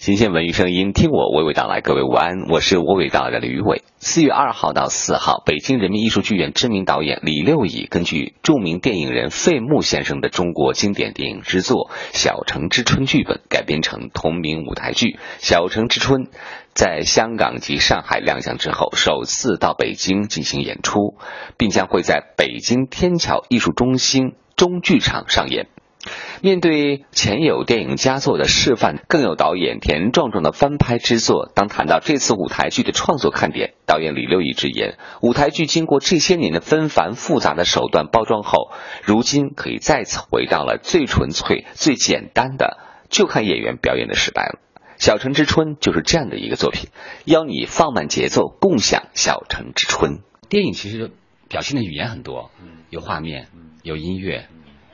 新鲜文娱声音，听我娓娓道来。各位午安，我是娓娓道来的吕伟。四月二号到四号，北京人民艺术剧院知名导演李六乙根据著名电影人费穆先生的中国经典电影之作《小城之春》剧本改编成同名舞台剧《小城之春》，在香港及上海亮相之后，首次到北京进行演出，并将会在北京天桥艺术中心中剧场上演。面对前有电影佳作的示范，更有导演田壮壮的翻拍之作。当谈到这次舞台剧的创作看点，导演李六乙直言，舞台剧经过这些年的纷繁复杂的手段包装后，如今可以再次回到了最纯粹、最简单的，就看演员表演的时代了。《小城之春》就是这样的一个作品，邀你放慢节奏，共享小城之春。电影其实表现的语言很多，有画面，有音乐。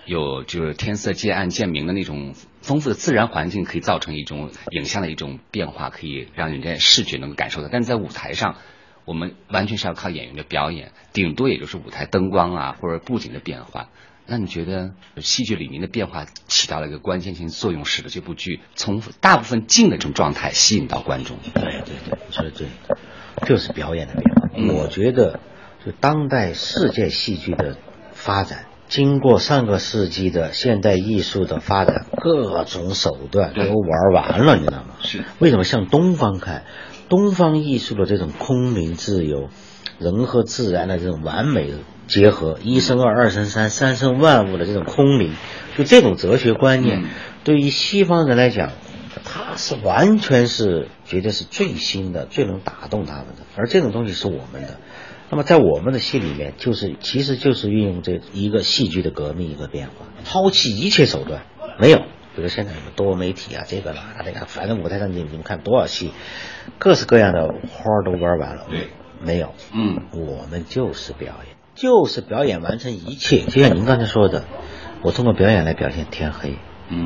有就是天色渐暗渐明的那种丰富的自然环境，可以造成一种影像的一种变化，可以让人家视觉能够感受到。但是在舞台上，我们完全是要靠演员的表演，顶多也就是舞台灯光啊或者布景的变化。那你觉得戏剧里面的变化起到了一个关键性作用，使得这部剧从大部分静的这种状态吸引到观众？对对对，说的对，就是表演的变化。我觉得，就当代世界戏剧的发展。经过上个世纪的现代艺术的发展，各种手段都玩完了，你知道吗？是为什么向东方看？东方艺术的这种空灵自由，人和自然的这种完美结合，一生二，二生三，三生万物的这种空灵，就这种哲学观念，对于西方人来讲，他是完全是觉得是最新的，最能打动他们的，而这种东西是我们的。那么在我们的戏里面，就是其实就是运用这一个戏剧的革命一个变化，抛弃一切手段，没有，比如现在什么多媒体啊，这个啦那个，反正舞台上你你们看多少戏，各式各样的花都玩完了，对，没有，嗯，我们就是表演，就是表演完成一切，就像您刚才说的，我通过表演来表现天黑，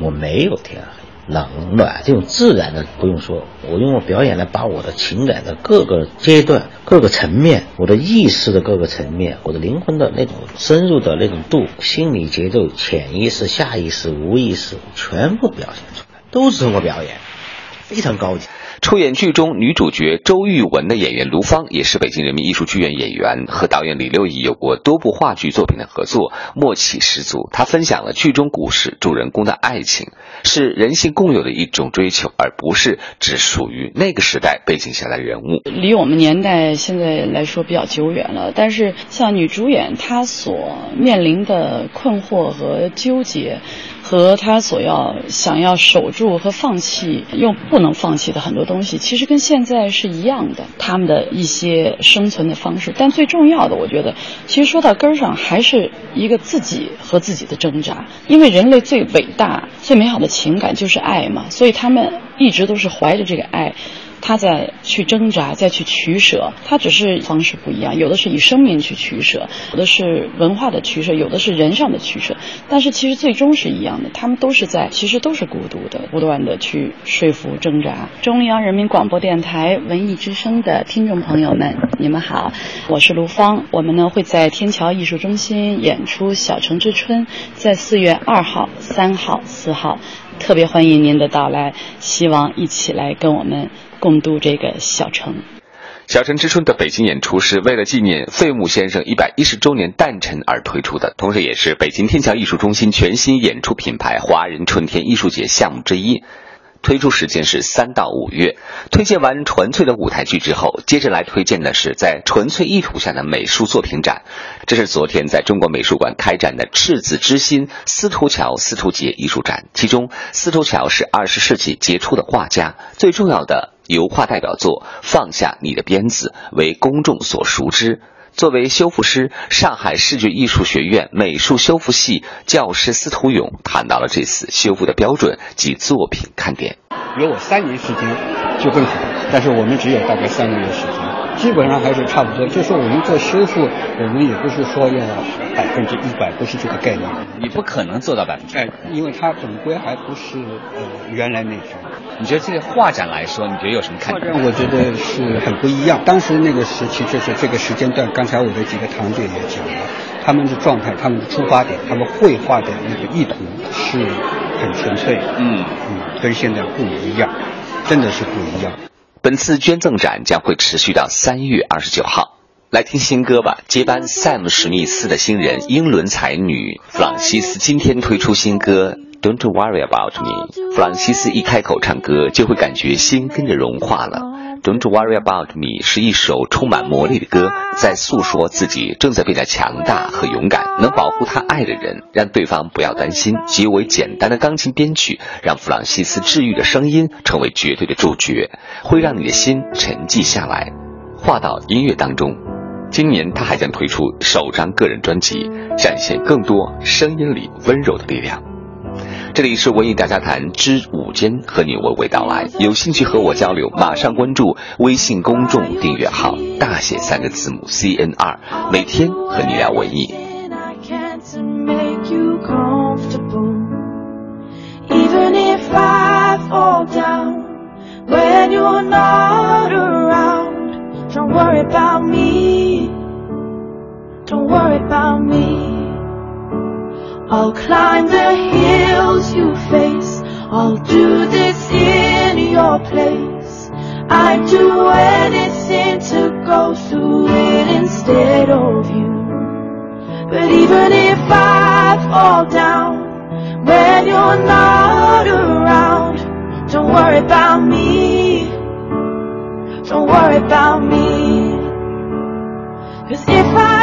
我没有天黑。冷暖这种自然的不用说，我用我表演来把我的情感的各个阶段、各个层面，我的意识的各个层面，我的灵魂的那种深入的那种度、心理节奏、潜意识、下意识、无意识，全部表现出来，都是通过表演，非常高级。出演剧中女主角周玉文的演员卢芳，也是北京人民艺术剧院演员，和导演李六乙有过多部话剧作品的合作，默契十足。他分享了剧中故事主人公的爱情是人性共有的一种追求，而不是只属于那个时代背景下的人物。离我们年代现在来说比较久远了，但是像女主演她所面临的困惑和纠结。和他所要想要守住和放弃又不能放弃的很多东西，其实跟现在是一样的。他们的一些生存的方式，但最重要的，我觉得，其实说到根儿上，还是一个自己和自己的挣扎。因为人类最伟大、最美好的情感就是爱嘛，所以他们一直都是怀着这个爱。他在去挣扎，再去取舍，他只是方式不一样。有的是以生命去取舍，有的是文化的取舍，有的是人上的取舍。但是其实最终是一样的，他们都是在，其实都是孤独的，不断的去说服挣扎。中央人民广播电台文艺之声的听众朋友们，你们好，我是卢芳。我们呢会在天桥艺术中心演出《小城之春》，在四月二号、三号、四号，特别欢迎您的到来，希望一起来跟我们。共度这个小城，《小城之春》的北京演出是为了纪念费穆先生一百一十周年诞辰而推出的，同时也是北京天桥艺术中心全新演出品牌“华人春天艺术节”项目之一。推出时间是三到五月。推荐完纯粹的舞台剧之后，接着来推荐的是在纯粹意图下的美术作品展。这是昨天在中国美术馆开展的“赤子之心”司徒桥司徒杰艺术展。其中，司徒桥是二十世纪杰出的画家，最重要的油画代表作《放下你的鞭子》为公众所熟知。作为修复师，上海视觉艺术学院美术修复系教师司徒勇谈到了这次修复的标准及作品看点。有我三年时间就更好，但是我们只有大概三个月时间。基本上还是差不多，就是我们做修复，我们也不是说要百分之一百，不是这个概念。你不可能做到百分之，哎，因为它总归还不是呃原来那种。你觉得这个画展来说，你觉得有什么看？画展我觉得是很不一样。当时那个时期就是这个时间段，刚才我的几个堂姐也讲了，他们的状态、他们的出发点、他们绘画的那个意图是很纯粹，嗯嗯，跟现在不一样。真的是不一样。本次捐赠展将会持续到三月二十九号。来听新歌吧！接班 Sam 史密斯的新人英伦才女弗朗西斯今天推出新歌。Don't worry about me。弗朗西斯一开口唱歌，就会感觉心跟着融化了。Don't worry about me 是一首充满魔力的歌，在诉说自己正在变得强大和勇敢，能保护他爱的人，让对方不要担心。极为简单的钢琴编曲，让弗朗西斯治愈的声音成为绝对的主角，会让你的心沉寂下来，化到音乐当中。今年他还将推出首张个人专辑，展现更多声音里温柔的力量。这里是文艺大家谈之午间，和你娓娓道来。有兴趣和我交流，马上关注微信公众订阅号，大写三个字母 C N R，每天和你聊文艺。I'll climb the hills you face. I'll do this in your place. I'd do anything to go through it instead of you. But even if I fall down when you're not around, don't worry about me. Don't worry about me. Cause if I